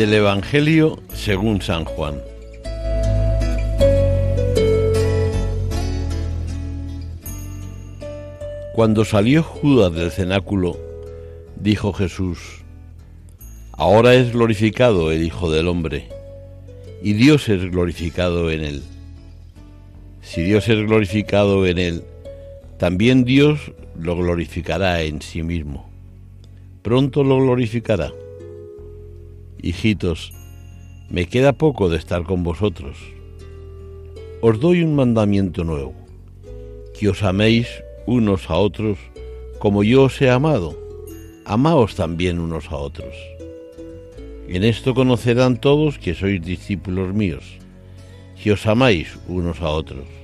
Del Evangelio según San Juan. Cuando salió Judas del cenáculo, dijo Jesús, Ahora es glorificado el Hijo del Hombre, y Dios es glorificado en él. Si Dios es glorificado en él, también Dios lo glorificará en sí mismo. Pronto lo glorificará. Hijitos, me queda poco de estar con vosotros. Os doy un mandamiento nuevo, que os améis unos a otros como yo os he amado. Amaos también unos a otros. En esto conocerán todos que sois discípulos míos, si os amáis unos a otros.